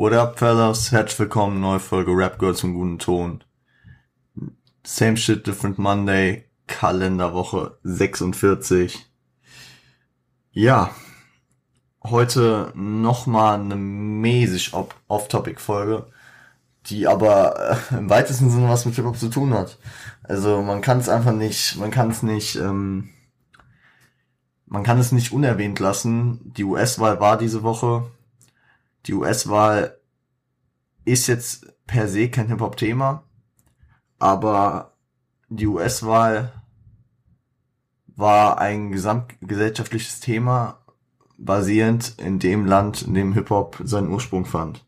What up, fellas? Herzlich willkommen, neue Folge Rap Girls im guten Ton. Same shit, different Monday, Kalenderwoche 46. Ja, heute nochmal eine mäßig Off-Topic-Folge, die aber äh, im weitesten Sinne was mit Hip-Hop zu tun hat. Also man kann es einfach nicht, man kann es nicht, ähm, man kann es nicht unerwähnt lassen. Die US-Wahl war diese Woche. Die US-Wahl ist jetzt per se kein Hip-Hop-Thema, aber die US-Wahl war ein gesamtgesellschaftliches Thema, basierend in dem Land, in dem Hip-Hop seinen Ursprung fand.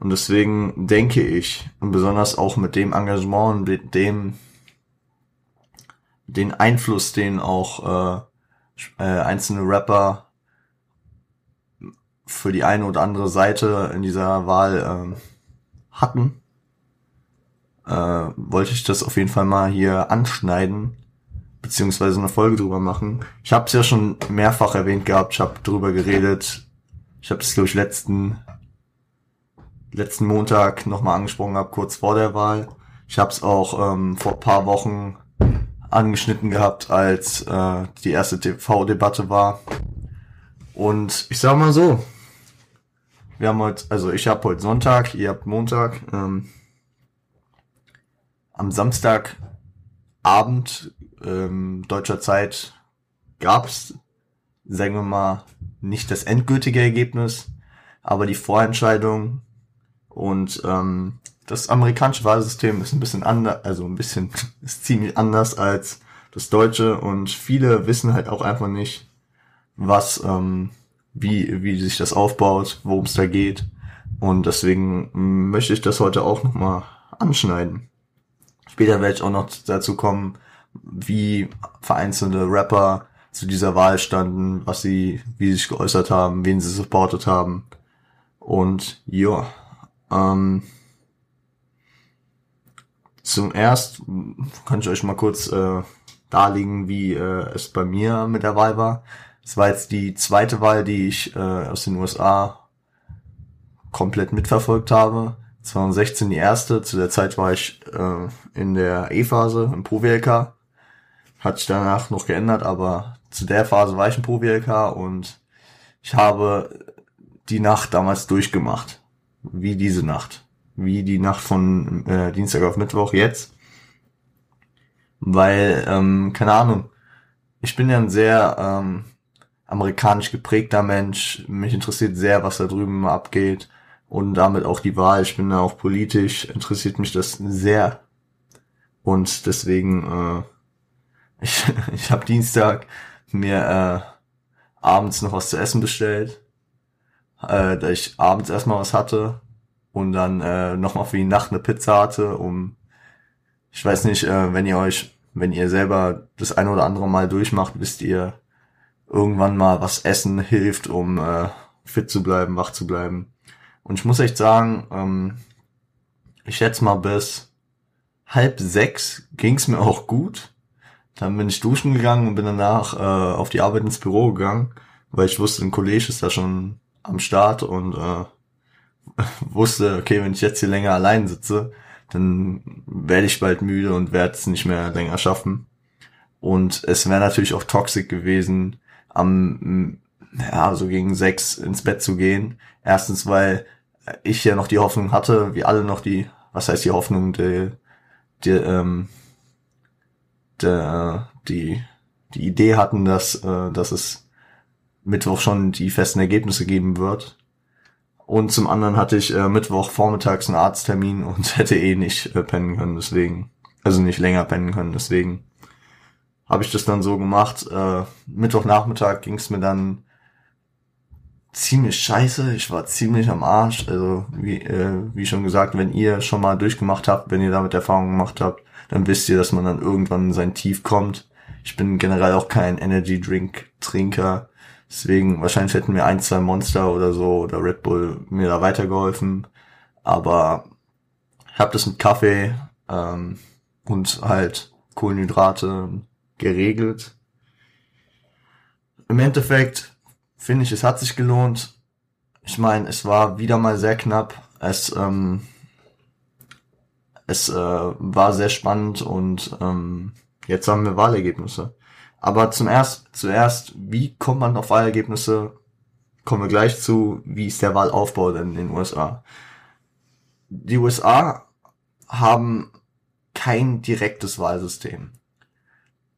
Und deswegen denke ich, und besonders auch mit dem Engagement und mit dem, den Einfluss, den auch äh, einzelne Rapper für die eine oder andere Seite in dieser Wahl äh, hatten, äh, wollte ich das auf jeden Fall mal hier anschneiden, beziehungsweise eine Folge drüber machen. Ich habe es ja schon mehrfach erwähnt gehabt, ich habe drüber geredet. Ich habe es, glaube ich, letzten, letzten Montag nochmal angesprochen gehabt, kurz vor der Wahl. Ich habe es auch ähm, vor paar Wochen angeschnitten gehabt, als äh, die erste TV-Debatte war. Und ich sag mal so, wir haben heute, also ich habe heute Sonntag, ihr habt Montag. Ähm, am Samstagabend ähm, deutscher Zeit gab's, sagen wir mal, nicht das endgültige Ergebnis, aber die Vorentscheidung und ähm, das amerikanische Wahlsystem ist ein bisschen anders, also ein bisschen ist ziemlich anders als das deutsche und viele wissen halt auch einfach nicht, was ähm, wie, wie sich das aufbaut, worum es da geht. Und deswegen möchte ich das heute auch nochmal anschneiden. Später werde ich auch noch dazu kommen, wie vereinzelte Rapper zu dieser Wahl standen, was sie, wie sie sich geäußert haben, wen sie supportet haben. Und ja, ähm, zum erst kann ich euch mal kurz äh, darlegen, wie äh, es bei mir mit der Wahl war. Es war jetzt die zweite Wahl, die ich äh, aus den USA komplett mitverfolgt habe. 2016 die erste. Zu der Zeit war ich äh, in der E-Phase im Pro-WLK. Hat sich danach noch geändert, aber zu der Phase war ich im Pro-WLK und ich habe die Nacht damals durchgemacht. Wie diese Nacht. Wie die Nacht von äh, Dienstag auf Mittwoch jetzt. Weil, ähm, keine Ahnung, ich bin ja ein sehr ähm, amerikanisch geprägter Mensch. Mich interessiert sehr, was da drüben abgeht und damit auch die Wahl. Ich bin da auch politisch, interessiert mich das sehr. Und deswegen, äh, ich, ich habe Dienstag mir äh, abends noch was zu essen bestellt, äh, da ich abends erstmal was hatte und dann äh, nochmal für die Nacht eine Pizza hatte, um, ich weiß nicht, äh, wenn ihr euch, wenn ihr selber das eine oder andere Mal durchmacht, wisst ihr, irgendwann mal was essen hilft, um äh, fit zu bleiben, wach zu bleiben. Und ich muss echt sagen, ähm, ich schätze mal bis halb sechs ging's mir auch gut. Dann bin ich duschen gegangen und bin danach äh, auf die Arbeit ins Büro gegangen, weil ich wusste, ein Kollege ist da schon am Start und äh, wusste, okay, wenn ich jetzt hier länger allein sitze, dann werde ich bald müde und werde es nicht mehr länger schaffen. Und es wäre natürlich auch toxisch gewesen, am, ja, so gegen sechs ins Bett zu gehen. Erstens, weil ich ja noch die Hoffnung hatte, wie alle noch die, was heißt die Hoffnung, die, die, ähm, die, die, die Idee hatten, dass, äh, dass es Mittwoch schon die festen Ergebnisse geben wird. Und zum anderen hatte ich äh, Mittwoch vormittags einen Arzttermin und hätte eh nicht äh, pennen können, deswegen, also nicht länger pennen können, deswegen habe ich das dann so gemacht. Äh, Mittwochnachmittag ging es mir dann ziemlich scheiße. Ich war ziemlich am Arsch. Also wie, äh, wie schon gesagt, wenn ihr schon mal durchgemacht habt, wenn ihr damit Erfahrung gemacht habt, dann wisst ihr, dass man dann irgendwann in sein Tief kommt. Ich bin generell auch kein Energy Drink Trinker. Deswegen wahrscheinlich hätten mir ein, zwei Monster oder so oder Red Bull mir da weitergeholfen. Aber ich habe das mit Kaffee ähm, und halt Kohlenhydrate geregelt. Im Endeffekt finde ich, es hat sich gelohnt. ich meine, es war wieder mal sehr knapp. Es, ähm, es äh, war sehr spannend und ähm, jetzt haben wir Wahlergebnisse. Aber zum erst, zuerst, wie kommt man auf Wahlergebnisse? Kommen wir gleich zu, wie ist der Wahlaufbau denn in den USA? Die USA haben kein direktes Wahlsystem.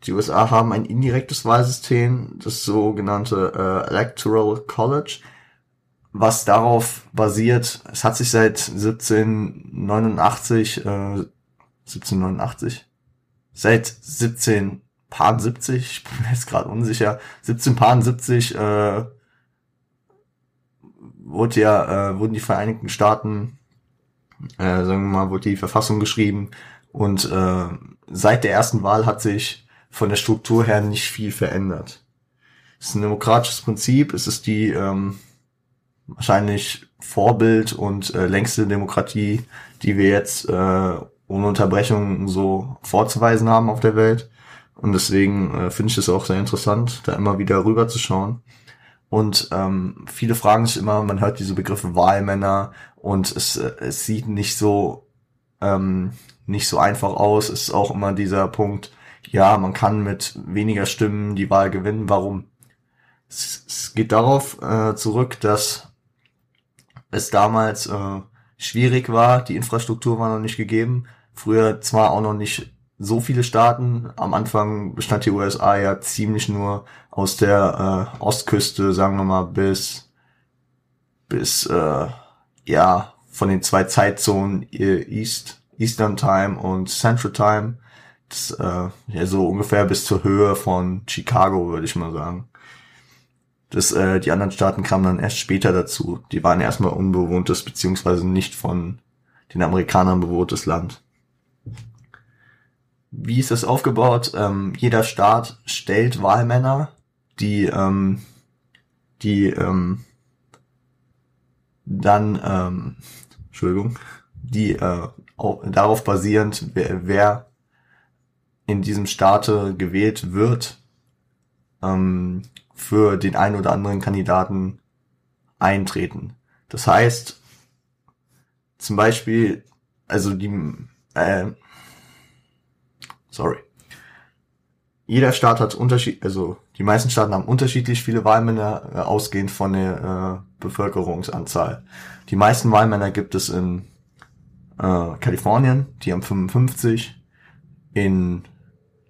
Die USA haben ein indirektes Wahlsystem, das sogenannte äh, Electoral College, was darauf basiert, es hat sich seit 1789, äh, 1789, seit 1770, ich bin mir jetzt gerade unsicher, 1770 äh, wurde ja, äh, wurden die Vereinigten Staaten, äh, sagen wir mal, wurde die Verfassung geschrieben und äh, seit der ersten Wahl hat sich von der Struktur her nicht viel verändert. Es ist ein demokratisches Prinzip, es ist die ähm, wahrscheinlich Vorbild und äh, längste Demokratie, die wir jetzt äh, ohne Unterbrechung so vorzuweisen haben auf der Welt. Und deswegen äh, finde ich es auch sehr interessant, da immer wieder rüber zu schauen. Und ähm, viele fragen sich immer, man hört diese Begriffe Wahlmänner und es, äh, es sieht nicht so ähm, nicht so einfach aus. Es ist auch immer dieser Punkt, ja, man kann mit weniger Stimmen die Wahl gewinnen. Warum? Es, es geht darauf äh, zurück, dass es damals äh, schwierig war, die Infrastruktur war noch nicht gegeben. Früher zwar auch noch nicht so viele Staaten. Am Anfang bestand die USA ja ziemlich nur aus der äh, Ostküste, sagen wir mal, bis bis äh, ja von den zwei Zeitzonen äh, East Eastern Time und Central Time. Äh, ja, so ungefähr bis zur Höhe von Chicago, würde ich mal sagen. Das, äh, die anderen Staaten kamen dann erst später dazu. Die waren erstmal unbewohntes, beziehungsweise nicht von den Amerikanern bewohntes Land. Wie ist das aufgebaut? Ähm, jeder Staat stellt Wahlmänner, die, ähm, die ähm, dann, ähm, Entschuldigung, die äh, auch darauf basierend, wer, wer in diesem Staate gewählt wird, ähm, für den einen oder anderen Kandidaten eintreten. Das heißt, zum Beispiel, also die, äh, sorry, jeder Staat hat Unterschied, also die meisten Staaten haben unterschiedlich viele Wahlmänner, äh, ausgehend von der äh, Bevölkerungsanzahl. Die meisten Wahlmänner gibt es in äh, Kalifornien, die haben 55, in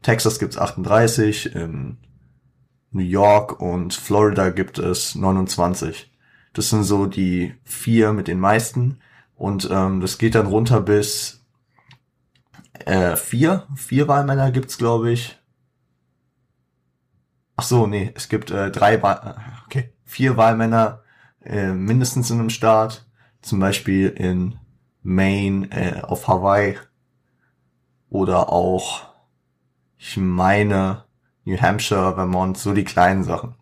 Texas gibt's 38, in New York und Florida gibt es 29. Das sind so die vier mit den meisten. Und ähm, das geht dann runter bis äh, vier. Vier Wahlmänner gibt's, glaube ich. Ach so, nee, es gibt äh, drei, Wahl okay, vier Wahlmänner äh, mindestens in einem Staat. Zum Beispiel in Maine, äh, auf Hawaii oder auch, ich meine, New Hampshire, Vermont, so die kleinen Sachen.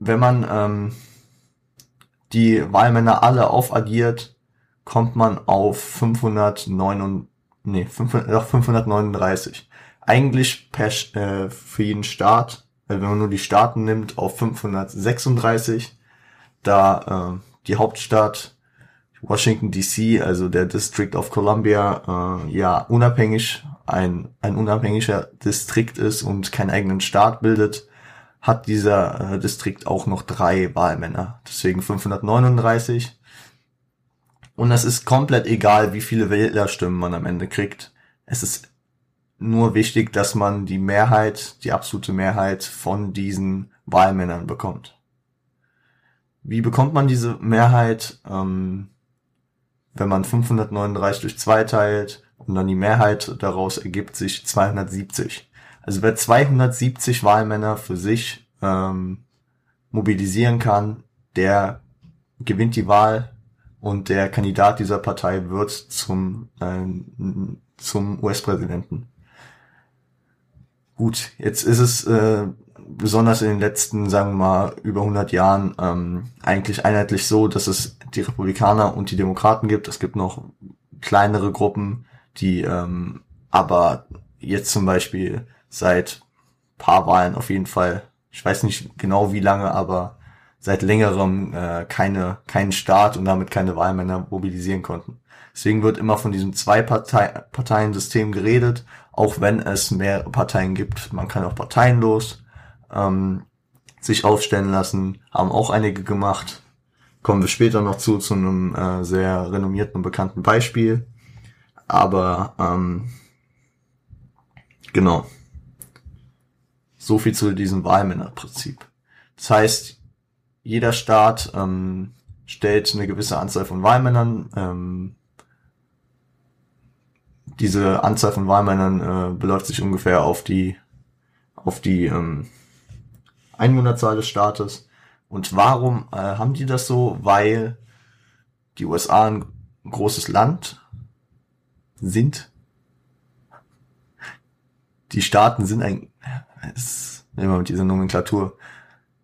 Wenn man ähm, die Wahlmänner alle aufaddiert, kommt man auf 509, nee, 500, 539. Eigentlich per, äh, für jeden Staat, äh, wenn man nur die Staaten nimmt, auf 536, da äh, die Hauptstadt Washington DC, also der District of Columbia, äh, ja unabhängig ein, ein unabhängiger Distrikt ist und keinen eigenen Staat bildet, hat dieser äh, Distrikt auch noch drei Wahlmänner. Deswegen 539. Und es ist komplett egal, wie viele Wählerstimmen man am Ende kriegt. Es ist nur wichtig, dass man die Mehrheit, die absolute Mehrheit von diesen Wahlmännern bekommt. Wie bekommt man diese Mehrheit? Ähm, wenn man 539 durch 2 teilt, und dann die Mehrheit daraus ergibt sich 270. Also wer 270 Wahlmänner für sich ähm, mobilisieren kann, der gewinnt die Wahl und der Kandidat dieser Partei wird zum, äh, zum US-Präsidenten. Gut, jetzt ist es äh, besonders in den letzten, sagen wir mal, über 100 Jahren ähm, eigentlich einheitlich so, dass es die Republikaner und die Demokraten gibt. Es gibt noch kleinere Gruppen, die ähm, aber jetzt zum Beispiel seit paar Wahlen auf jeden Fall, ich weiß nicht genau wie lange, aber seit längerem äh, keine keinen Staat und damit keine Wahlmänner mobilisieren konnten. Deswegen wird immer von diesem Zwei-Parteien-System geredet, auch wenn es mehr Parteien gibt. Man kann auch parteienlos ähm, sich aufstellen lassen, haben auch einige gemacht. Kommen wir später noch zu, zu einem äh, sehr renommierten und bekannten Beispiel. Aber ähm, genau. So viel zu diesem Wahlmännerprinzip. Das heißt, jeder Staat ähm, stellt eine gewisse Anzahl von Wahlmännern. Ähm, diese Anzahl von Wahlmännern äh, beläuft sich ungefähr auf die auf die ähm, Einwohnerzahl des Staates. Und warum äh, haben die das so? Weil die USA ein großes Land sind. Die Staaten sind ein, ist immer mit dieser Nomenklatur.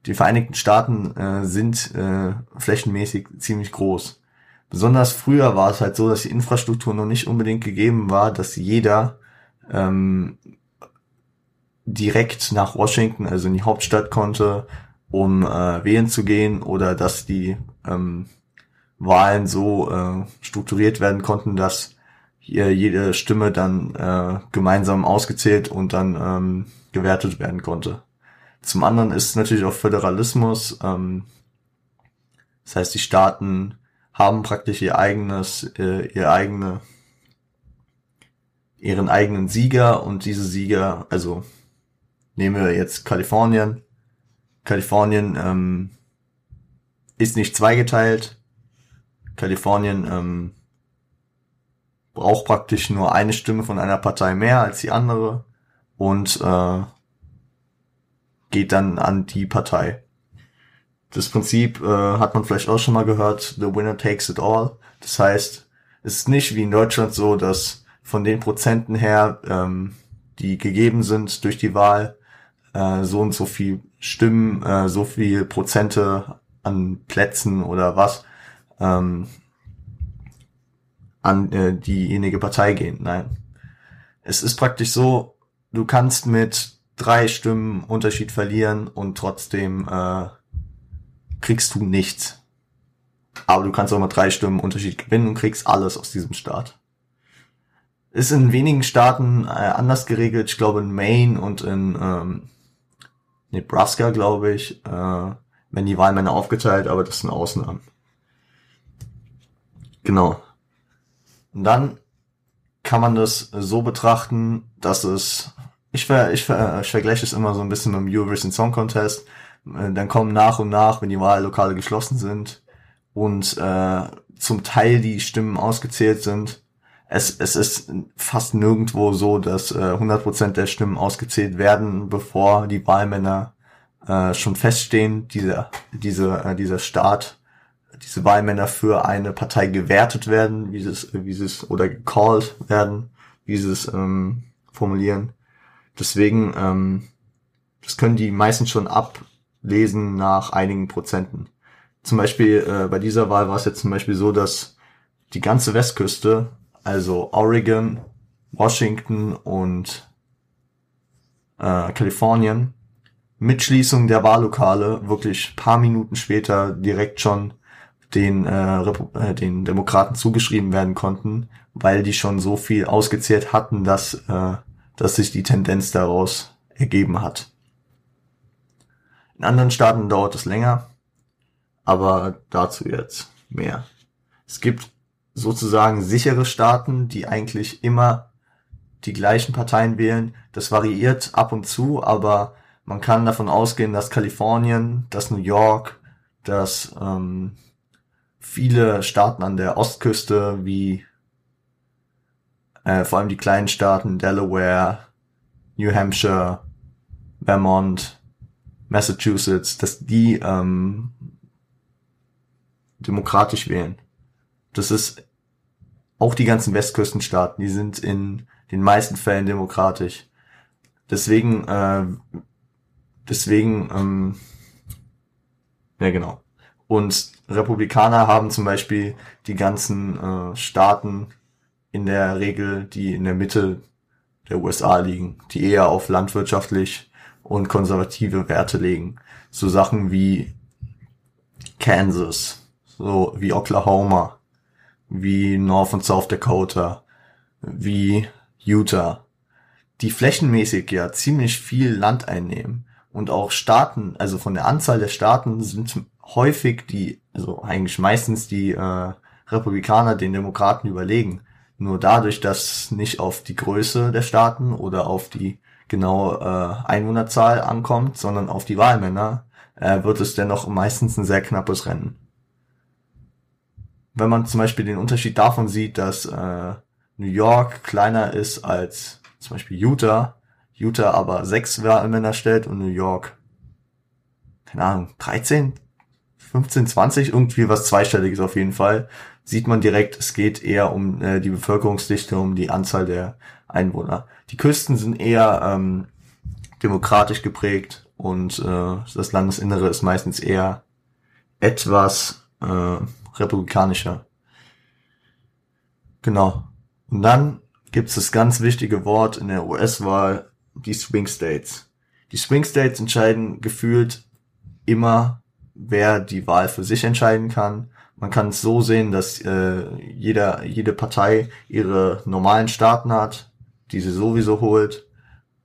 Die Vereinigten Staaten äh, sind äh, flächenmäßig ziemlich groß. Besonders früher war es halt so, dass die Infrastruktur noch nicht unbedingt gegeben war, dass jeder ähm, direkt nach Washington, also in die Hauptstadt konnte, um äh, wählen zu gehen oder dass die ähm, Wahlen so äh, strukturiert werden konnten, dass jede Stimme dann äh, gemeinsam ausgezählt und dann ähm, gewertet werden konnte. Zum anderen ist natürlich auch Föderalismus. Ähm, das heißt, die Staaten haben praktisch ihr eigenes, äh, ihr eigene, ihren eigenen Sieger und diese Sieger, also nehmen wir jetzt Kalifornien. Kalifornien ähm, ist nicht zweigeteilt. Kalifornien ähm, braucht praktisch nur eine Stimme von einer Partei mehr als die andere und äh, geht dann an die Partei. Das Prinzip äh, hat man vielleicht auch schon mal gehört, the winner takes it all. Das heißt, es ist nicht wie in Deutschland so, dass von den Prozenten her, ähm, die gegeben sind durch die Wahl, äh, so und so viel Stimmen, äh, so viel Prozente an Plätzen oder was ähm, an äh, diejenige Partei gehen. Nein. Es ist praktisch so, du kannst mit drei Stimmen Unterschied verlieren und trotzdem äh, kriegst du nichts. Aber du kannst auch mit drei Stimmen Unterschied gewinnen und kriegst alles aus diesem Staat. Ist in wenigen Staaten äh, anders geregelt. Ich glaube in Maine und in ähm, Nebraska, glaube ich, äh, werden die Wahlmänner aufgeteilt, aber das sind Ausnahmen. Genau. Dann kann man das so betrachten, dass es, ich, ver, ich, ver, ich vergleiche es immer so ein bisschen mit dem Eurovision Song Contest. Äh, dann kommen nach und nach, wenn die Wahllokale geschlossen sind und äh, zum Teil die Stimmen ausgezählt sind, es, es ist fast nirgendwo so, dass äh, 100% der Stimmen ausgezählt werden, bevor die Wahlmänner äh, schon feststehen, dieser, diese, äh, dieser Staat, diese Wahlmänner für eine Partei gewertet werden, wie sie es, wie sie es, oder gecalled werden, wie sie es ähm, formulieren. Deswegen, ähm, das können die meisten schon ablesen nach einigen Prozenten. Zum Beispiel äh, bei dieser Wahl war es jetzt zum Beispiel so, dass die ganze Westküste also Oregon, Washington und äh, Kalifornien, mit Schließung der Wahllokale wirklich paar Minuten später direkt schon den, äh, äh, den Demokraten zugeschrieben werden konnten, weil die schon so viel ausgezählt hatten, dass, äh, dass sich die Tendenz daraus ergeben hat. In anderen Staaten dauert es länger, aber dazu jetzt mehr. Es gibt sozusagen sichere Staaten, die eigentlich immer die gleichen Parteien wählen. Das variiert ab und zu, aber man kann davon ausgehen, dass Kalifornien, dass New York, dass ähm, viele Staaten an der Ostküste wie äh, vor allem die kleinen Staaten Delaware, New Hampshire, Vermont, Massachusetts, dass die ähm, demokratisch wählen. Das ist auch die ganzen Westküstenstaaten, die sind in den meisten Fällen demokratisch. Deswegen, äh, deswegen, ähm, ja genau. Und Republikaner haben zum Beispiel die ganzen äh, Staaten in der Regel, die in der Mitte der USA liegen, die eher auf landwirtschaftlich und konservative Werte legen. So Sachen wie Kansas, so wie Oklahoma, wie North und South Dakota, wie Utah, die flächenmäßig ja ziemlich viel Land einnehmen und auch Staaten, also von der Anzahl der Staaten sind häufig die, also eigentlich meistens die äh, Republikaner den Demokraten überlegen. Nur dadurch, dass nicht auf die Größe der Staaten oder auf die genaue äh, Einwohnerzahl ankommt, sondern auf die Wahlmänner, äh, wird es dennoch meistens ein sehr knappes Rennen. Wenn man zum Beispiel den Unterschied davon sieht, dass äh, New York kleiner ist als zum Beispiel Utah, Utah aber sechs Wahlmänner stellt und New York, keine Ahnung, 13, 15, 20, irgendwie was zweistelliges auf jeden Fall, sieht man direkt, es geht eher um äh, die Bevölkerungsdichte, um die Anzahl der Einwohner. Die Küsten sind eher ähm, demokratisch geprägt und äh, das Landesinnere ist meistens eher etwas äh, republikanischer. Genau. Und dann gibt es das ganz wichtige Wort in der US-Wahl, die Swing States. Die Swing States entscheiden gefühlt immer, wer die Wahl für sich entscheiden kann. Man kann es so sehen, dass äh, jeder, jede Partei ihre normalen Staaten hat, die sie sowieso holt,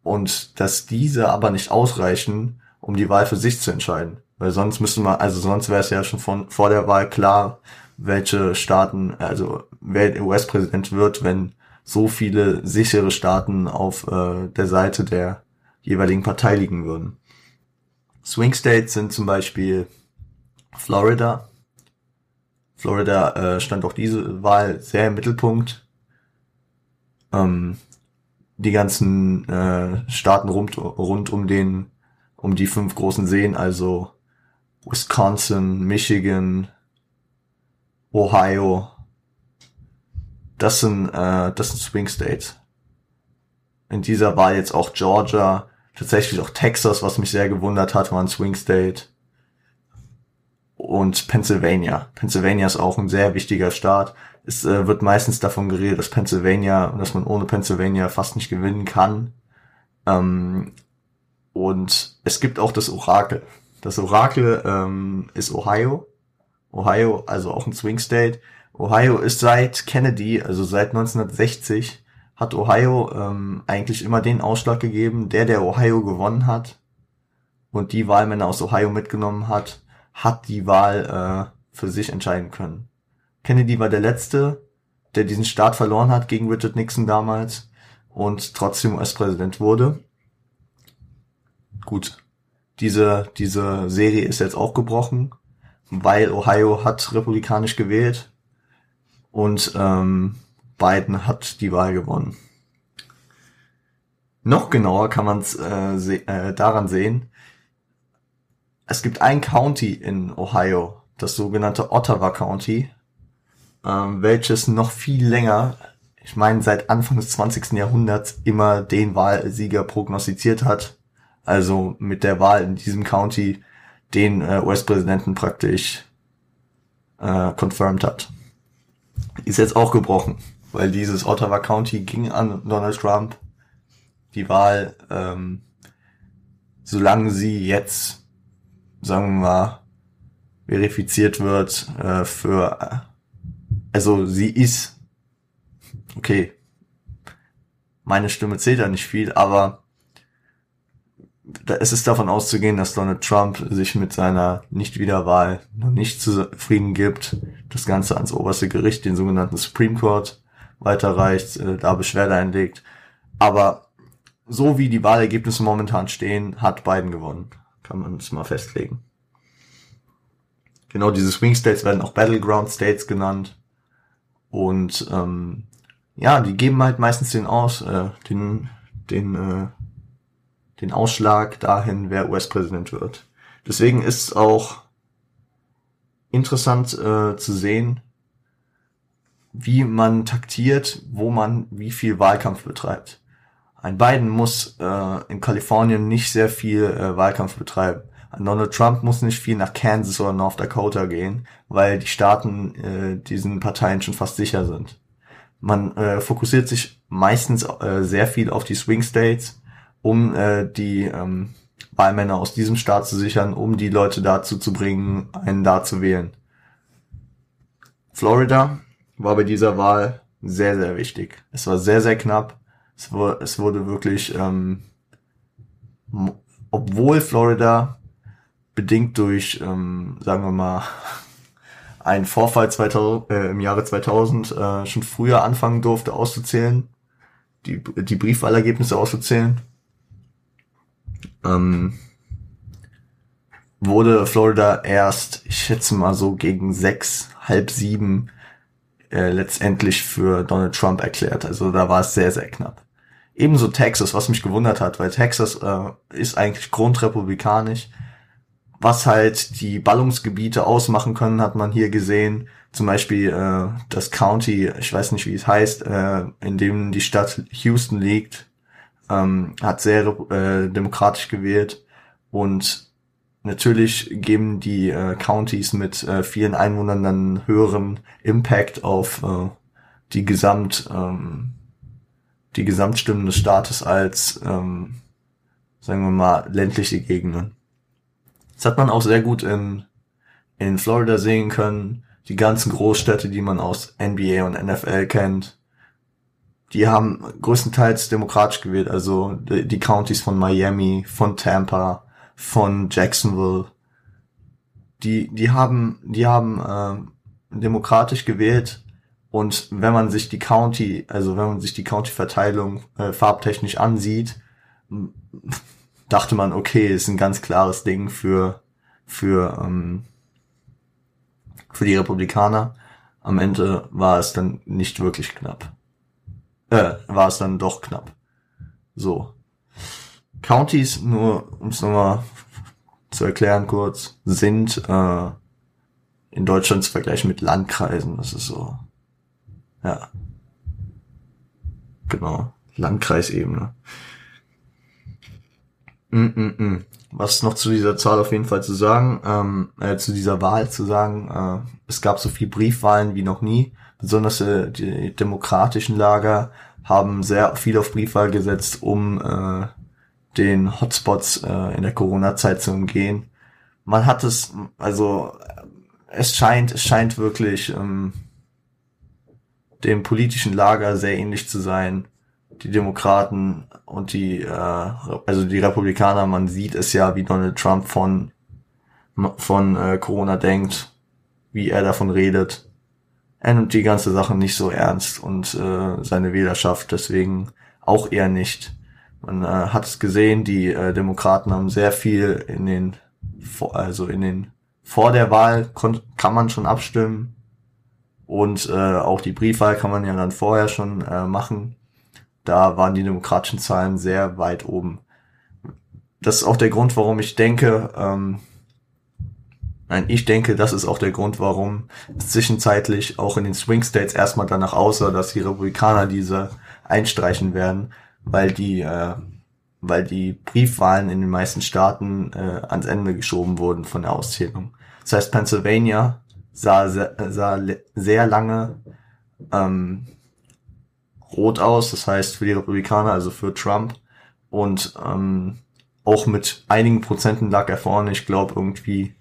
und dass diese aber nicht ausreichen, um die Wahl für sich zu entscheiden. Weil sonst müsste man, also sonst wäre es ja schon von vor der Wahl klar, welche Staaten, also wer US-Präsident wird, wenn so viele sichere Staaten auf äh, der Seite der jeweiligen Partei liegen würden. Swing States sind zum Beispiel Florida. Florida äh, stand auch diese Wahl sehr im Mittelpunkt. Ähm, die ganzen äh, Staaten rund, rund um den, um die fünf großen Seen, also Wisconsin, Michigan, Ohio, das sind, äh, das sind Swing States. In dieser war jetzt auch Georgia, tatsächlich auch Texas, was mich sehr gewundert hat, war ein Swing State. Und Pennsylvania. Pennsylvania ist auch ein sehr wichtiger Staat. Es äh, wird meistens davon geredet, dass Pennsylvania, dass man ohne Pennsylvania fast nicht gewinnen kann. Ähm, und es gibt auch das Orakel. Das Orakel ähm, ist Ohio. Ohio, also auch ein Swing State. Ohio ist seit Kennedy, also seit 1960, hat Ohio ähm, eigentlich immer den Ausschlag gegeben, der der Ohio gewonnen hat und die Wahlmänner aus Ohio mitgenommen hat, hat die Wahl äh, für sich entscheiden können. Kennedy war der letzte, der diesen Staat verloren hat gegen Richard Nixon damals und trotzdem US-Präsident wurde. Gut, diese diese Serie ist jetzt auch gebrochen, weil Ohio hat republikanisch gewählt und ähm, Biden hat die Wahl gewonnen. Noch genauer kann man es äh, se äh, daran sehen, es gibt ein County in Ohio, das sogenannte Ottawa County, ähm, welches noch viel länger, ich meine seit Anfang des 20. Jahrhunderts, immer den Wahlsieger prognostiziert hat. Also mit der Wahl in diesem County den äh, US-Präsidenten praktisch äh, confirmed hat ist jetzt auch gebrochen, weil dieses Ottawa County ging an Donald Trump. Die Wahl, ähm, solange sie jetzt, sagen wir mal, verifiziert wird äh, für, also sie ist, okay, meine Stimme zählt da nicht viel, aber es ist davon auszugehen, dass Donald Trump sich mit seiner Nichtwiederwahl noch nicht zufrieden gibt, das Ganze ans oberste Gericht, den sogenannten Supreme Court, weiterreicht, äh, da Beschwerde einlegt. Aber so wie die Wahlergebnisse momentan stehen, hat Biden gewonnen. Kann man es mal festlegen. Genau, diese Swing States werden auch Battleground States genannt. Und ähm, ja, die geben halt meistens den aus, äh, den, den äh, den Ausschlag dahin, wer US-Präsident wird. Deswegen ist es auch interessant äh, zu sehen, wie man taktiert, wo man wie viel Wahlkampf betreibt. Ein Biden muss äh, in Kalifornien nicht sehr viel äh, Wahlkampf betreiben. Ein Donald Trump muss nicht viel nach Kansas oder North Dakota gehen, weil die Staaten äh, diesen Parteien schon fast sicher sind. Man äh, fokussiert sich meistens äh, sehr viel auf die Swing States um äh, die ähm, Wahlmänner aus diesem Staat zu sichern, um die Leute dazu zu bringen, einen da zu wählen. Florida war bei dieser Wahl sehr, sehr wichtig. Es war sehr, sehr knapp. Es, wurde, es wurde wirklich, ähm, obwohl Florida bedingt durch, ähm, sagen wir mal, einen Vorfall 2000, äh, im Jahre 2000 äh, schon früher anfangen durfte auszuzählen, die, die Briefwahlergebnisse auszuzählen, ähm, wurde Florida erst, ich schätze mal so gegen sechs, halb sieben äh, letztendlich für Donald Trump erklärt. Also da war es sehr, sehr knapp. Ebenso Texas, was mich gewundert hat, weil Texas äh, ist eigentlich grundrepublikanisch. Was halt die Ballungsgebiete ausmachen können, hat man hier gesehen. Zum Beispiel äh, das County, ich weiß nicht, wie es heißt, äh, in dem die Stadt Houston liegt, ähm, hat sehr äh, demokratisch gewählt und natürlich geben die äh, Countys mit äh, vielen Einwohnern dann höheren Impact auf äh, die Gesamt ähm, die Gesamtstimmen des Staates als ähm, sagen wir mal ländliche Gegenden. Das hat man auch sehr gut in in Florida sehen können. Die ganzen Großstädte, die man aus NBA und NFL kennt, die haben größtenteils demokratisch gewählt, also die, die Countys von Miami, von Tampa, von Jacksonville. Die, die haben, die haben äh, demokratisch gewählt und wenn man sich die County, also wenn man sich die County-Verteilung äh, farbtechnisch ansieht, dachte man, okay, ist ein ganz klares Ding für für ähm, für die Republikaner. Am Ende war es dann nicht wirklich knapp äh, war es dann doch knapp. So. Counties, nur um es nochmal zu erklären kurz, sind äh, in Deutschland zu vergleichen mit Landkreisen. Das ist so. Ja. Genau. Landkreisebene. Mm -mm -mm. Was noch zu dieser Zahl auf jeden Fall zu sagen, ähm, äh, zu dieser Wahl zu sagen, äh, es gab so viel Briefwahlen wie noch nie besonders äh, die demokratischen Lager haben sehr viel auf Briefwahl gesetzt, um äh, den Hotspots äh, in der Corona-Zeit zu umgehen. Man hat es, also es scheint, es scheint wirklich ähm, dem politischen Lager sehr ähnlich zu sein. Die Demokraten und die, äh, also die Republikaner, man sieht es ja, wie Donald Trump von von äh, Corona denkt, wie er davon redet er nimmt die ganze Sache nicht so ernst und äh, seine Wählerschaft deswegen auch eher nicht. Man äh, hat es gesehen, die äh, Demokraten haben sehr viel in den, also in den, vor der Wahl kann man schon abstimmen und äh, auch die Briefwahl kann man ja dann vorher schon äh, machen. Da waren die demokratischen Zahlen sehr weit oben. Das ist auch der Grund, warum ich denke, ähm, Nein, ich denke, das ist auch der Grund, warum es zwischenzeitlich auch in den Swing States erstmal danach aussah, dass die Republikaner diese einstreichen werden, weil die, äh, weil die Briefwahlen in den meisten Staaten äh, ans Ende geschoben wurden von der Auszählung. Das heißt, Pennsylvania sah, sehr, sah sehr lange ähm, rot aus, das heißt für die Republikaner, also für Trump. Und ähm, auch mit einigen Prozenten lag er vorne. Ich glaube irgendwie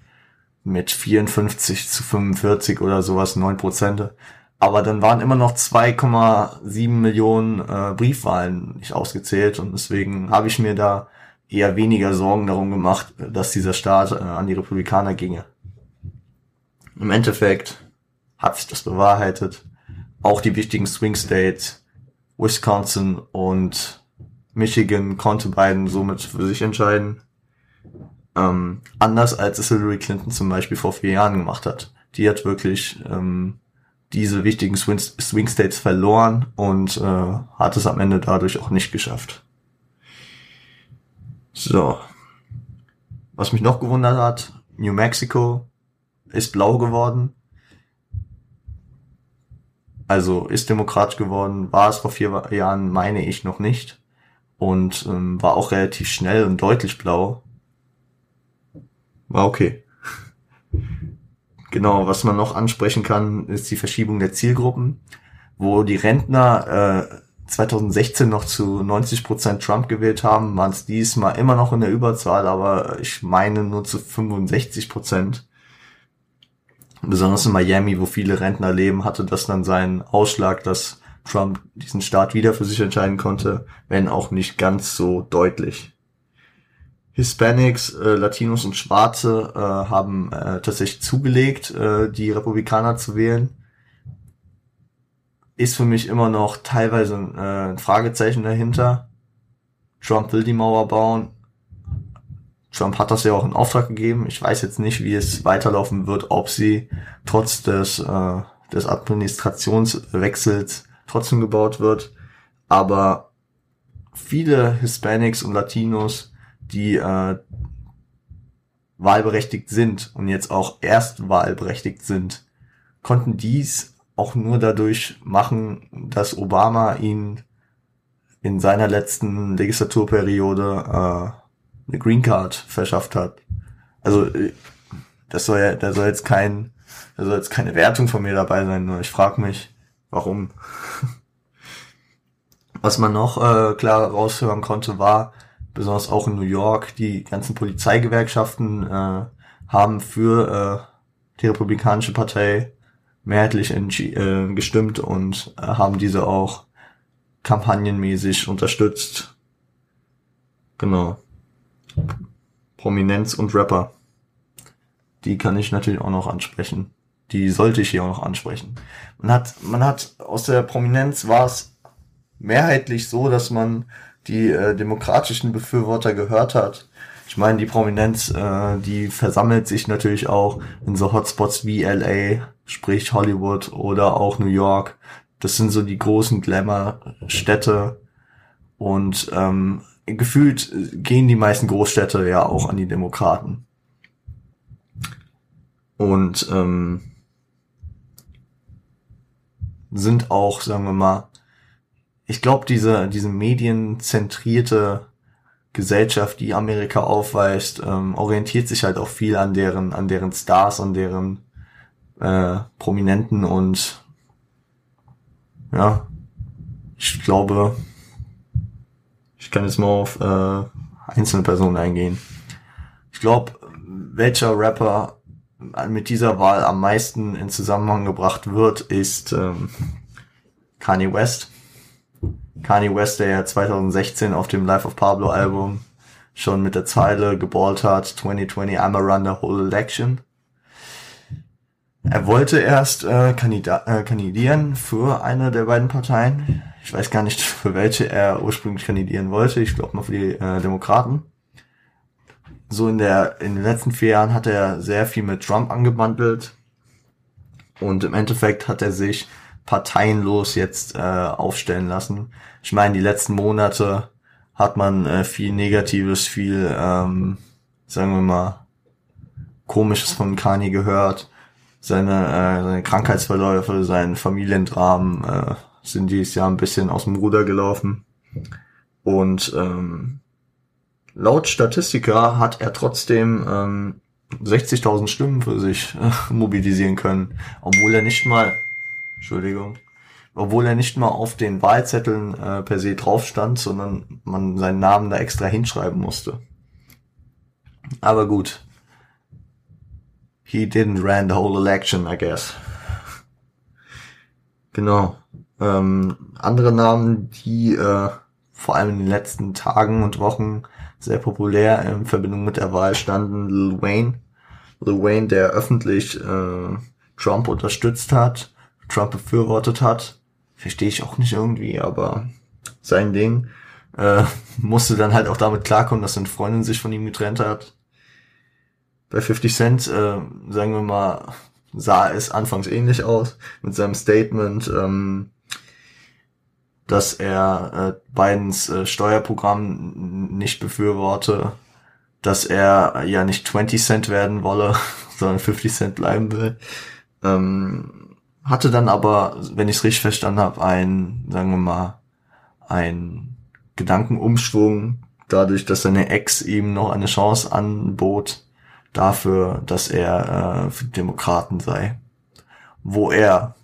mit 54 zu 45 oder sowas, 9 Prozent. Aber dann waren immer noch 2,7 Millionen äh, Briefwahlen nicht ausgezählt und deswegen habe ich mir da eher weniger Sorgen darum gemacht, dass dieser Staat äh, an die Republikaner ginge. Im Endeffekt hat sich das bewahrheitet. Auch die wichtigen Swing States, Wisconsin und Michigan konnte beiden somit für sich entscheiden. Ähm, anders als es Hillary Clinton zum Beispiel vor vier Jahren gemacht hat. Die hat wirklich ähm, diese wichtigen Swing, Swing States verloren und äh, hat es am Ende dadurch auch nicht geschafft. So. Was mich noch gewundert hat, New Mexico ist blau geworden. Also ist demokratisch geworden, war es vor vier Jahren, meine ich, noch nicht. Und ähm, war auch relativ schnell und deutlich blau. War okay. Genau, was man noch ansprechen kann, ist die Verschiebung der Zielgruppen, wo die Rentner äh, 2016 noch zu 90% Trump gewählt haben, waren es diesmal immer noch in der Überzahl, aber ich meine nur zu 65%. Besonders in Miami, wo viele Rentner leben, hatte das dann seinen Ausschlag, dass Trump diesen Staat wieder für sich entscheiden konnte, wenn auch nicht ganz so deutlich. Hispanics, äh, Latinos und Schwarze äh, haben äh, tatsächlich zugelegt, äh, die Republikaner zu wählen. Ist für mich immer noch teilweise äh, ein Fragezeichen dahinter. Trump will die Mauer bauen. Trump hat das ja auch in Auftrag gegeben. Ich weiß jetzt nicht, wie es weiterlaufen wird, ob sie trotz des, äh, des Administrationswechsels trotzdem gebaut wird. Aber viele Hispanics und Latinos, die äh, wahlberechtigt sind und jetzt auch erst wahlberechtigt sind, konnten dies auch nur dadurch machen, dass Obama ihn in seiner letzten Legislaturperiode äh, eine Green Card verschafft hat. Also äh, das soll ja, da soll jetzt kein, da soll jetzt keine Wertung von mir dabei sein, nur ich frage mich, warum. Was man noch äh, klar raushören konnte, war, besonders auch in New York, die ganzen Polizeigewerkschaften äh, haben für äh, die Republikanische Partei mehrheitlich äh, gestimmt und äh, haben diese auch kampagnenmäßig unterstützt. Genau. Prominenz und Rapper. Die kann ich natürlich auch noch ansprechen. Die sollte ich hier auch noch ansprechen. Man hat, man hat aus der Prominenz war es mehrheitlich so, dass man die äh, demokratischen Befürworter gehört hat. Ich meine, die Prominenz, äh, die versammelt sich natürlich auch in so Hotspots wie LA, sprich Hollywood oder auch New York. Das sind so die großen Glamour-Städte. Und ähm, gefühlt gehen die meisten Großstädte ja auch an die Demokraten. Und ähm, sind auch, sagen wir mal, ich glaube, diese, diese medienzentrierte Gesellschaft, die Amerika aufweist, ähm, orientiert sich halt auch viel an deren, an deren Stars, an deren äh, Prominenten und ja, ich glaube, kann jetzt mal auf äh, einzelne Personen eingehen. Ich glaube, welcher Rapper mit dieser Wahl am meisten in Zusammenhang gebracht wird, ist ähm, Kanye West. Kanye West, der ja 2016 auf dem Life of Pablo Album schon mit der Zeile geballt hat, 2020 I'm a run the whole election. Er wollte erst äh, kandida äh, kandidieren für eine der beiden Parteien. Ich weiß gar nicht, für welche er ursprünglich kandidieren wollte. Ich glaube mal für die äh, Demokraten. So in der in den letzten vier Jahren hat er sehr viel mit Trump angebandelt und im Endeffekt hat er sich parteienlos jetzt äh, aufstellen lassen. Ich meine, die letzten Monate hat man äh, viel Negatives, viel, ähm, sagen wir mal, Komisches von Kanye gehört. Seine, äh, seine Krankheitsverläufe, sein Familiendramen äh, sind dieses Jahr ein bisschen aus dem Ruder gelaufen. Und ähm, laut Statistiker hat er trotzdem ähm, 60.000 Stimmen für sich äh, mobilisieren können, obwohl er nicht mal Entschuldigung. Obwohl er nicht mal auf den Wahlzetteln äh, per se drauf stand, sondern man seinen Namen da extra hinschreiben musste. Aber gut. He didn't ran the whole election, I guess. Genau. Ähm, andere Namen, die äh, vor allem in den letzten Tagen und Wochen sehr populär in Verbindung mit der Wahl standen, Lil Wayne. Lil Wayne, der öffentlich äh, Trump unterstützt hat Trump befürwortet hat. Verstehe ich auch nicht irgendwie, aber sein Ding. Äh, musste dann halt auch damit klarkommen, dass seine Freundin sich von ihm getrennt hat. Bei 50 Cent, äh, sagen wir mal, sah es anfangs ähnlich aus mit seinem Statement, ähm, dass er äh, Bidens äh, Steuerprogramm nicht befürworte, dass er ja nicht 20 Cent werden wolle, sondern 50 Cent bleiben will. Ähm, hatte dann aber, wenn ich es richtig verstanden habe, ein, sagen wir mal, ein Gedankenumschwung, dadurch, dass seine Ex ihm noch eine Chance anbot, dafür, dass er äh, für Demokraten sei. Wo er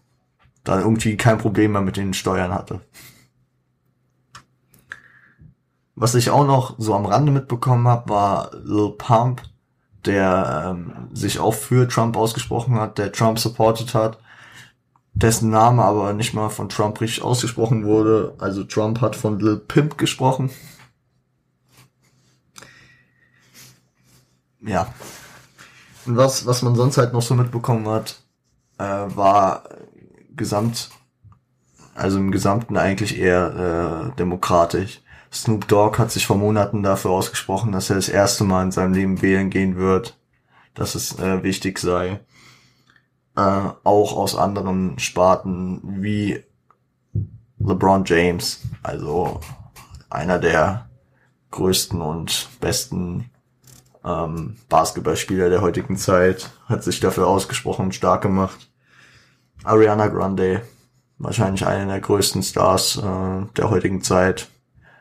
dann irgendwie kein Problem mehr mit den Steuern hatte. Was ich auch noch so am Rande mitbekommen habe, war Lil Pump, der ähm, sich auch für Trump ausgesprochen hat, der Trump supported hat, dessen Name aber nicht mal von Trump richtig ausgesprochen wurde. Also Trump hat von Lil Pimp gesprochen. Ja. Und was, was man sonst halt noch so mitbekommen hat, äh, war gesamt, also im Gesamten eigentlich eher äh, demokratisch. Snoop Dogg hat sich vor Monaten dafür ausgesprochen, dass er das erste Mal in seinem Leben wählen gehen wird, dass es äh, wichtig sei. Äh, auch aus anderen Sparten wie LeBron James, also einer der größten und besten ähm, Basketballspieler der heutigen Zeit, hat sich dafür ausgesprochen und stark gemacht. Ariana Grande, wahrscheinlich einer der größten Stars äh, der heutigen Zeit,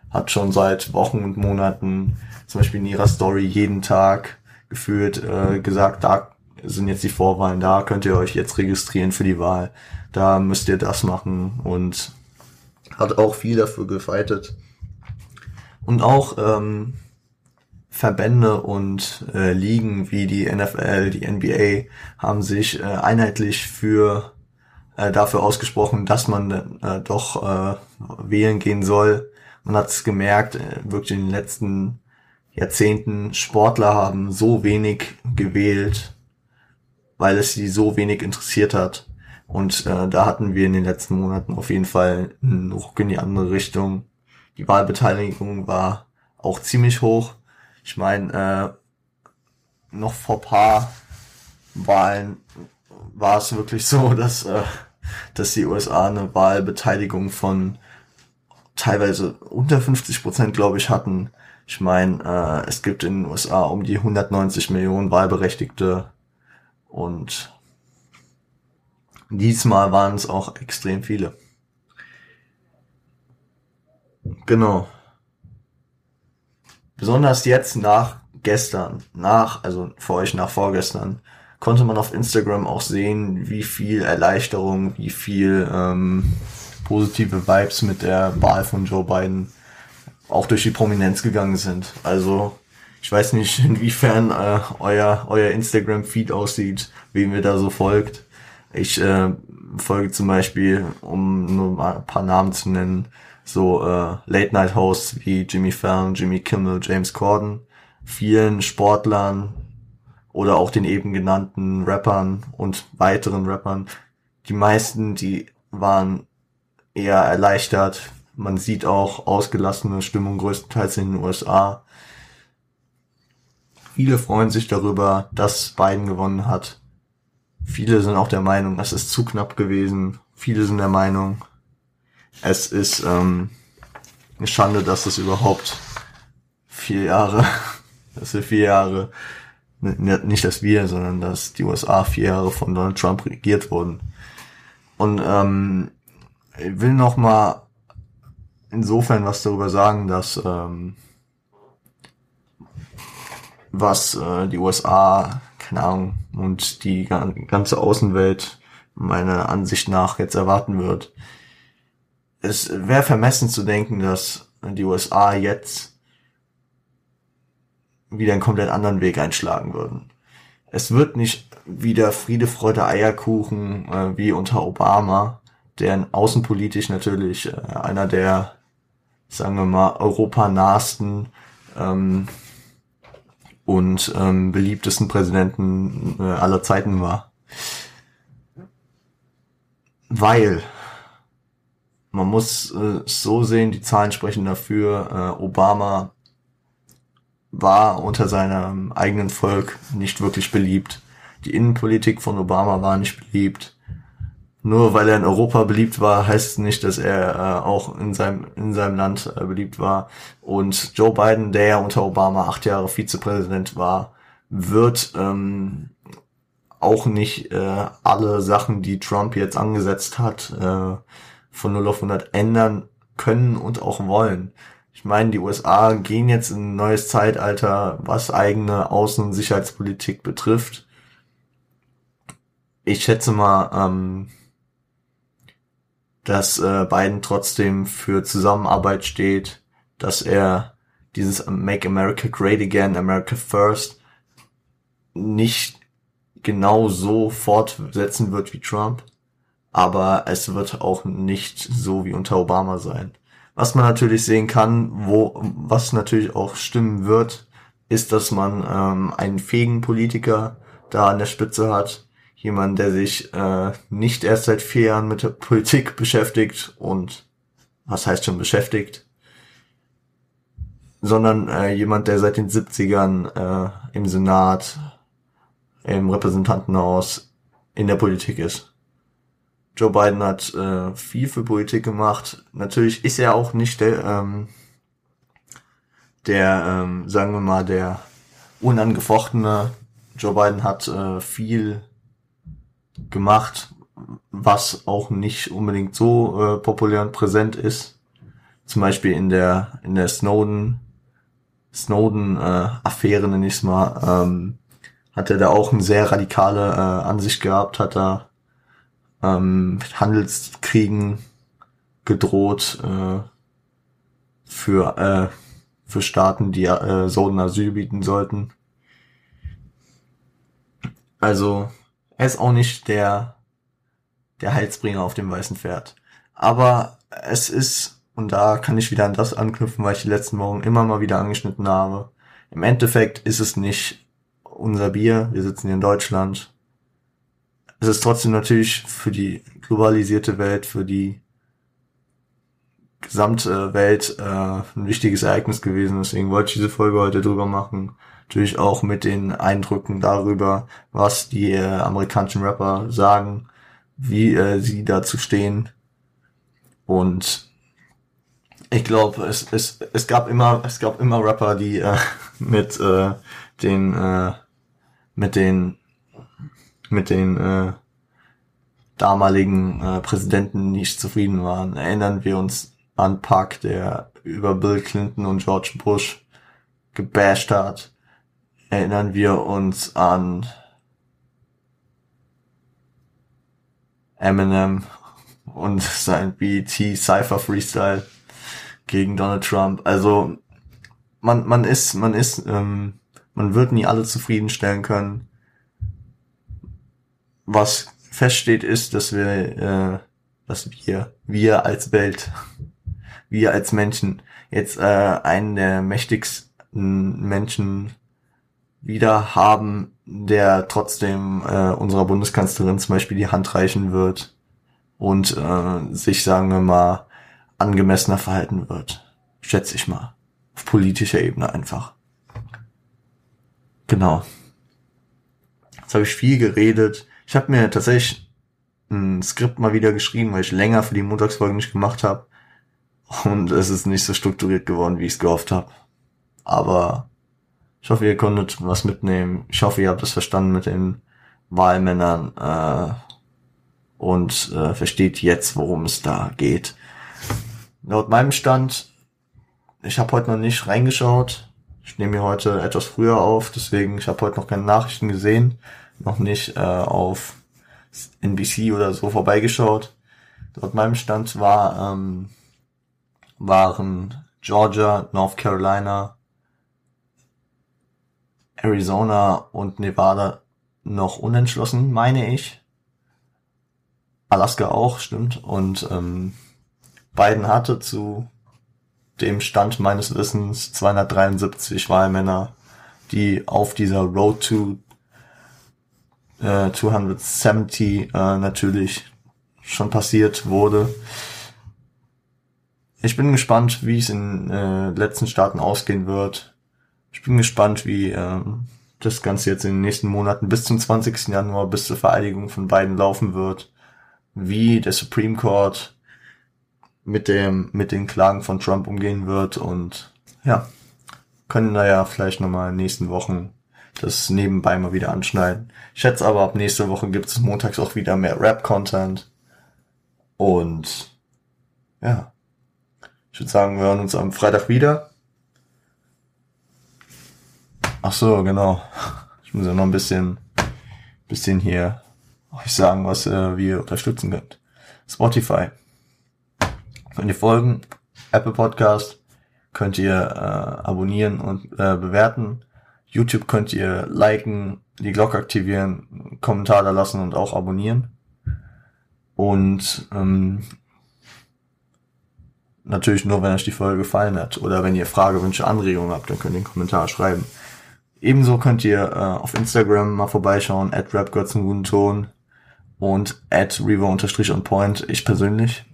hat schon seit Wochen und Monaten zum Beispiel in ihrer Story jeden Tag gefühlt äh, gesagt, da sind jetzt die Vorwahlen, da könnt ihr euch jetzt registrieren für die Wahl, da müsst ihr das machen und hat auch viel dafür gefeitet. Und auch ähm, Verbände und äh, Ligen wie die NFL, die NBA haben sich äh, einheitlich für äh, dafür ausgesprochen, dass man äh, doch äh, wählen gehen soll man hat es gemerkt, äh, wirklich in den letzten Jahrzehnten, Sportler haben so wenig gewählt, weil es sie so wenig interessiert hat. Und äh, da hatten wir in den letzten Monaten auf jeden Fall einen Ruck in die andere Richtung. Die Wahlbeteiligung war auch ziemlich hoch. Ich meine, äh, noch vor paar Wahlen war es wirklich so, dass, äh, dass die USA eine Wahlbeteiligung von teilweise unter 50 Prozent, glaube ich, hatten. Ich meine, äh, es gibt in den USA um die 190 Millionen Wahlberechtigte und diesmal waren es auch extrem viele. Genau. Besonders jetzt nach gestern, nach, also für euch nach vorgestern, konnte man auf Instagram auch sehen, wie viel Erleichterung, wie viel ähm, positive Vibes mit der Wahl von Joe Biden auch durch die Prominenz gegangen sind. Also ich weiß nicht, inwiefern äh, euer, euer Instagram-Feed aussieht, wem ihr da so folgt. Ich äh, folge zum Beispiel, um nur mal ein paar Namen zu nennen, so äh, Late-Night-Hosts wie Jimmy Fallon, Jimmy Kimmel, James Corden, vielen Sportlern oder auch den eben genannten Rappern und weiteren Rappern. Die meisten, die waren eher erleichtert. Man sieht auch ausgelassene Stimmung größtenteils in den USA. Viele freuen sich darüber, dass Biden gewonnen hat. Viele sind auch der Meinung, es ist zu knapp gewesen. Viele sind der Meinung, es ist ähm, eine Schande, dass es überhaupt vier Jahre, dass wir vier Jahre, nicht dass wir, sondern dass die USA vier Jahre von Donald Trump regiert wurden. Und ähm, ich will noch mal insofern was darüber sagen, dass ähm, was äh, die USA, keine Ahnung, und die ganze Außenwelt meiner Ansicht nach jetzt erwarten wird. Es wäre vermessen zu denken, dass die USA jetzt wieder einen komplett anderen Weg einschlagen würden. Es wird nicht wieder Friede, Freude, Eierkuchen äh, wie unter Obama, der außenpolitisch natürlich äh, einer der, sagen wir mal, europanahsten ähm, und ähm, beliebtesten Präsidenten äh, aller Zeiten war. Weil man muss äh, so sehen, die Zahlen sprechen dafür, äh, Obama war unter seinem eigenen Volk nicht wirklich beliebt. Die Innenpolitik von Obama war nicht beliebt nur weil er in Europa beliebt war, heißt es nicht, dass er äh, auch in seinem, in seinem Land äh, beliebt war. Und Joe Biden, der ja unter Obama acht Jahre Vizepräsident war, wird ähm, auch nicht äh, alle Sachen, die Trump jetzt angesetzt hat, äh, von 0 auf 100 ändern können und auch wollen. Ich meine, die USA gehen jetzt in ein neues Zeitalter, was eigene Außen- und Sicherheitspolitik betrifft. Ich schätze mal, ähm, dass äh, Biden trotzdem für Zusammenarbeit steht, dass er dieses Make America Great Again, America First nicht genau so fortsetzen wird wie Trump, aber es wird auch nicht so wie unter Obama sein. Was man natürlich sehen kann, wo, was natürlich auch stimmen wird, ist, dass man ähm, einen fähigen Politiker da an der Spitze hat. Jemand, der sich äh, nicht erst seit vier Jahren mit der Politik beschäftigt und was heißt schon beschäftigt, sondern äh, jemand, der seit den 70ern äh, im Senat, im Repräsentantenhaus in der Politik ist. Joe Biden hat äh, viel für Politik gemacht. Natürlich ist er auch nicht der, ähm, der, ähm, sagen wir mal, der unangefochtene. Joe Biden hat äh, viel gemacht, was auch nicht unbedingt so äh, populär und präsent ist. Zum Beispiel in der in der Snowden Snowden äh, Affäre nenne ich mal, ähm, hat er da auch eine sehr radikale äh, Ansicht gehabt, hat er ähm, Handelskriegen gedroht äh, für äh, für Staaten, die äh, Soden Asyl bieten sollten. Also er ist auch nicht der der Heilsbringer auf dem weißen Pferd. Aber es ist, und da kann ich wieder an das anknüpfen, weil ich die letzten Wochen immer mal wieder angeschnitten habe. Im Endeffekt ist es nicht unser Bier. Wir sitzen hier in Deutschland es ist trotzdem natürlich für die globalisierte Welt, für die gesamte Welt äh, ein wichtiges Ereignis gewesen. Deswegen wollte ich diese Folge heute drüber machen. Natürlich auch mit den Eindrücken darüber, was die äh, amerikanischen Rapper sagen, wie äh, sie dazu stehen. Und ich glaube, es, es, es gab immer, es gab immer Rapper, die äh, mit äh, den äh, mit den mit den äh, damaligen äh, Präsidenten nicht zufrieden waren. Erinnern wir uns an Park, der über Bill Clinton und George Bush gebasht hat. Erinnern wir uns an Eminem und sein BET Cypher Freestyle gegen Donald Trump. Also man man ist man ist ähm, man wird nie alle zufriedenstellen können was feststeht, ist, dass wir, äh, dass wir, wir als Welt, wir als Menschen jetzt äh, einen der mächtigsten Menschen wieder haben, der trotzdem äh, unserer Bundeskanzlerin zum Beispiel die Hand reichen wird und äh, sich, sagen wir mal, angemessener verhalten wird. Schätze ich mal. Auf politischer Ebene einfach. Genau. Jetzt habe ich viel geredet. Ich habe mir tatsächlich ein Skript mal wieder geschrieben, weil ich länger für die Montagsfolge nicht gemacht habe. Und es ist nicht so strukturiert geworden, wie ich es gehofft habe. Aber ich hoffe, ihr konntet was mitnehmen. Ich hoffe, ihr habt es verstanden mit den Wahlmännern äh, und äh, versteht jetzt, worum es da geht. Laut meinem Stand, ich habe heute noch nicht reingeschaut. Ich nehme mir heute etwas früher auf, deswegen ich habe heute noch keine Nachrichten gesehen noch nicht äh, auf NBC oder so vorbeigeschaut. Dort meinem Stand war, ähm, waren Georgia, North Carolina, Arizona und Nevada noch unentschlossen, meine ich. Alaska auch, stimmt. Und ähm, Biden hatte zu dem Stand meines Wissens 273 Wahlmänner, die auf dieser Road to äh, 270 äh, natürlich schon passiert wurde. Ich bin gespannt, wie es in äh, letzten Staaten ausgehen wird. Ich bin gespannt, wie äh, das Ganze jetzt in den nächsten Monaten bis zum 20. Januar, bis zur Vereidigung von beiden laufen wird. Wie der Supreme Court mit dem, mit den Klagen von Trump umgehen wird und ja, können da ja vielleicht nochmal in den nächsten Wochen das nebenbei mal wieder anschneiden. Ich schätze aber, ab nächste Woche gibt es montags auch wieder mehr Rap-Content. Und ja, ich würde sagen, wir hören uns am Freitag wieder. Ach so, genau. Ich muss ja noch ein bisschen, bisschen hier euch sagen, was äh, wir unterstützen könnt. Spotify. Könnt ihr folgen? Apple Podcast könnt ihr äh, abonnieren und äh, bewerten. YouTube könnt ihr liken, die Glocke aktivieren, Kommentar da lassen und auch abonnieren. Und ähm, natürlich nur, wenn euch die Folge gefallen hat. Oder wenn ihr Frage, Wünsche, Anregungen habt, dann könnt ihr einen Kommentar schreiben. Ebenso könnt ihr äh, auf Instagram mal vorbeischauen, at rapgirls einen guten Ton und at revo unterstrich on point, ich persönlich.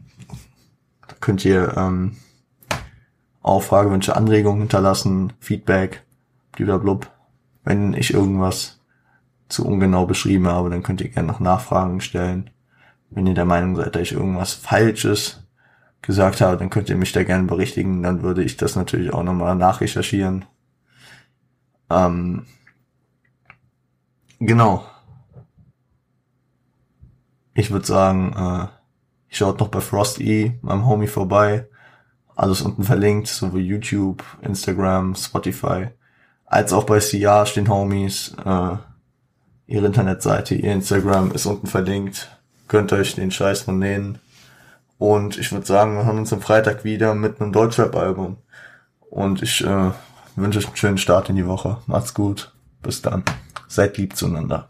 Da könnt ihr ähm, auch Fragewünsche, Anregungen hinterlassen, Feedback, blablabla. Wenn ich irgendwas zu ungenau beschrieben habe, dann könnt ihr gerne noch Nachfragen stellen. Wenn ihr der Meinung seid, dass ich irgendwas Falsches gesagt habe, dann könnt ihr mich da gerne berichtigen. Dann würde ich das natürlich auch nochmal nachrecherchieren. Ähm, genau. Ich würde sagen, äh, schaut noch bei Frosty, meinem Homie, vorbei. Alles unten verlinkt, sowohl YouTube, Instagram, Spotify, als auch bei CR stehen Homies. Äh, ihre Internetseite, ihr Instagram ist unten verlinkt. Könnt euch den Scheiß von denen. Und ich würde sagen, wir hören uns am Freitag wieder mit einem Deutschrap-Album. Und ich äh, wünsche euch einen schönen Start in die Woche. Macht's gut. Bis dann. Seid lieb zueinander.